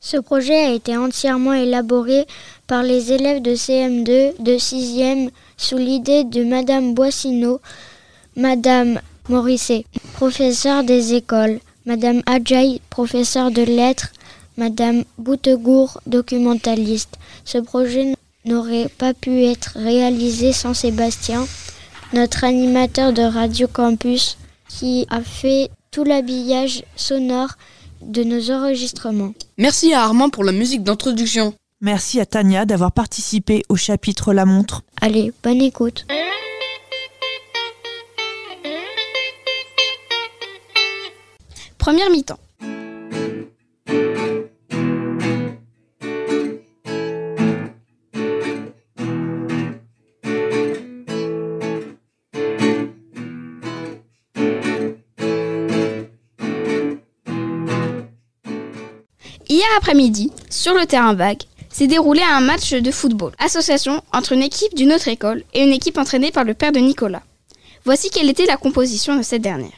Ce projet a été entièrement élaboré par les élèves de CM2 de 6e sous l'idée de Madame Boissineau, Madame Morisset, professeure des écoles, Madame Adjaï, professeure de lettres, Madame Boutegour, documentaliste. Ce projet n'aurait pas pu être réalisé sans Sébastien, notre animateur de Radio Campus, qui a fait tout l'habillage sonore de nos enregistrements. Merci à Armand pour la musique d'introduction. Merci à Tania d'avoir participé au chapitre La montre. Allez, bonne écoute. Première mi-temps. Hier après-midi, sur le terrain vague, s'est déroulé un match de football, association entre une équipe d'une autre école et une équipe entraînée par le père de Nicolas. Voici quelle était la composition de cette dernière.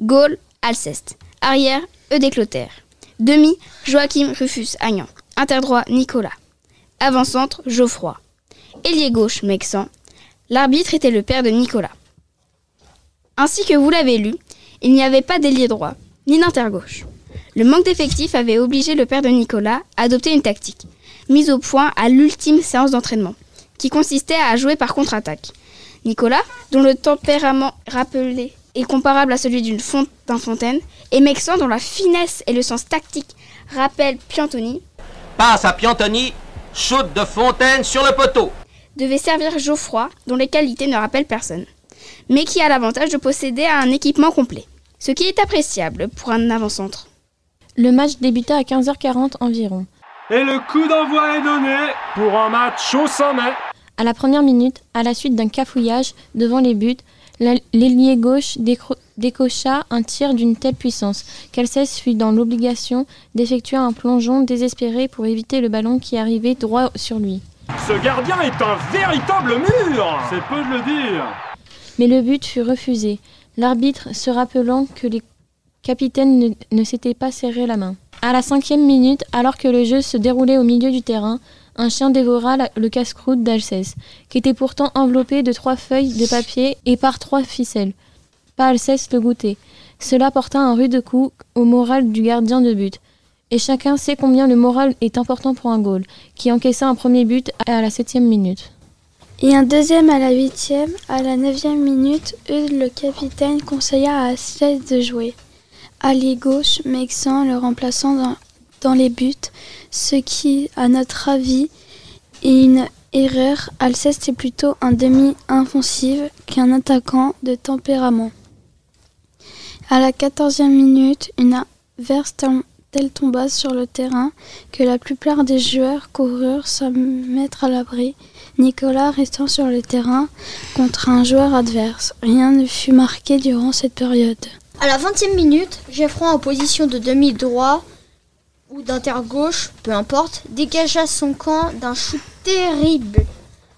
Goal, Alceste. Arrière, Eudé Clotaire. Demi, Joachim Rufus Agnan. Interdroit, Nicolas. Avant-centre, Geoffroy. Ailier gauche, Mexan. L'arbitre était le père de Nicolas. Ainsi que vous l'avez lu, il n'y avait pas d'ailier droit, ni d'intergauche. Le manque d'effectifs avait obligé le père de Nicolas à adopter une tactique, mise au point à l'ultime séance d'entraînement, qui consistait à jouer par contre-attaque. Nicolas, dont le tempérament rappelé est comparable à celui d'une Fontaine, fontaine, et Mexan, dont la finesse et le sens tactique rappellent Piantoni, Passe à Piantoni, shoot de Fontaine sur le poteau. devait servir Geoffroy, dont les qualités ne rappellent personne, mais qui a l'avantage de posséder un équipement complet, ce qui est appréciable pour un avant-centre. Le match débuta à 15h40 environ. Et le coup d'envoi est donné pour un match au sommet. À la première minute, à la suite d'un cafouillage devant les buts, la- l'ailier gauche décocha un tir d'une telle puissance qu'Alceste fut dans l'obligation d'effectuer un plongeon désespéré pour éviter le ballon qui arrivait droit sur lui. Ce gardien est un véritable mur C'est peu de le dire Mais le but fut refusé, l'arbitre se rappelant que les capitaines ne, ne s'étaient pas serré la main. À la cinquième minute, alors que le jeu se déroulait au milieu du terrain, un chien dévora le casse-croûte d'Alceste, qui était pourtant enveloppé de trois feuilles de papier et par trois ficelles. Pas Alceste le goûter. Cela porta un rude coup au moral du gardien de but. Et chacun sait combien le moral est important pour un goal, qui encaissa un premier but à la septième minute. Et un deuxième à la huitième, à la neuvième minute, Eudes, le capitaine, conseilla à Alceste de jouer. Allié gauche, Mexan le remplaçant dans, les buts, ce qui, à notre avis, est une erreur. Alceste est plutôt un demi-offensif qu'un attaquant de tempérament. À la quatorzième minute, une averse tel- telle tomba sur le terrain que la plupart des joueurs coururent se mettre à l'abri. Nicolas restant sur le terrain contre un joueur adverse. Rien ne fut marqué durant cette période. À la 20e minute, Geoffroy en position de demi-droit ou d'inter-gauche, peu importe, dégagea son camp d'un shoot terrible.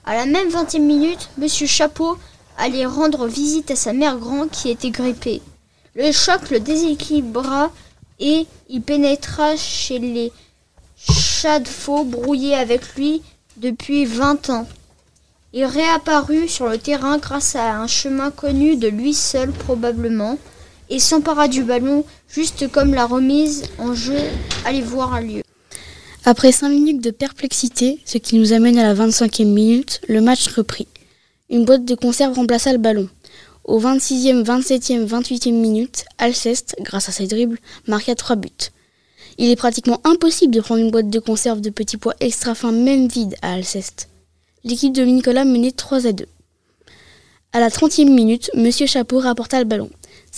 À la même 20e minute, Monsieur Chapeau allait rendre visite à sa mère grand qui était grippée. Le choc le déséquilibra et il pénétra chez les chats de faux brouillés avec lui depuis 20 ans. Il réapparut sur le terrain grâce à un chemin connu de lui seul probablement et s'empara du ballon juste comme la remise en jeu allait voir lieu. Après 5 minutes de perplexité, ce qui nous amène à la 25e minute, le match reprit. Une boîte de conserve remplaça le ballon. Au 26e, 27e, 28e minute, Alceste, grâce à ses dribbles, marqua 3 buts. Il est pratiquement impossible de prendre une boîte de conserve de petits pois extra fins, même vide, à Alceste. L'équipe de Nicolas menait 3 à 2. À la 30e minute, Monsieur Chapeau rapporta le ballon.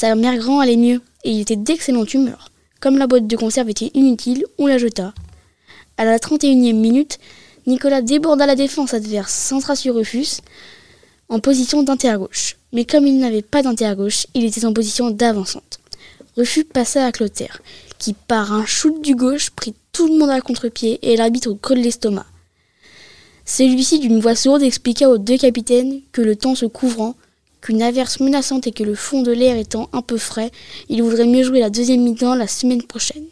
Sa mère grand allait mieux, et il était d'excellente humeur. Comme la boîte de conserve était inutile, on la jeta. À la 31e minute, Nicolas déborda la défense adverse, centra sur Rufus. en position d'intergauche. Mais comme il n'avait pas d'intergauche, il était en position d'avançante. Refus passa à Clotaire, qui par un shoot du gauche prit tout le monde à contre-pied et l'arbitre au creux de l'estomac. Celui-ci, d'une voix sourde, expliqua aux deux capitaines que le temps se couvrant, qu'une averse menaçante et que le fond de l'air étant un peu frais, il voudrait mieux jouer la deuxième mi-temps la semaine prochaine.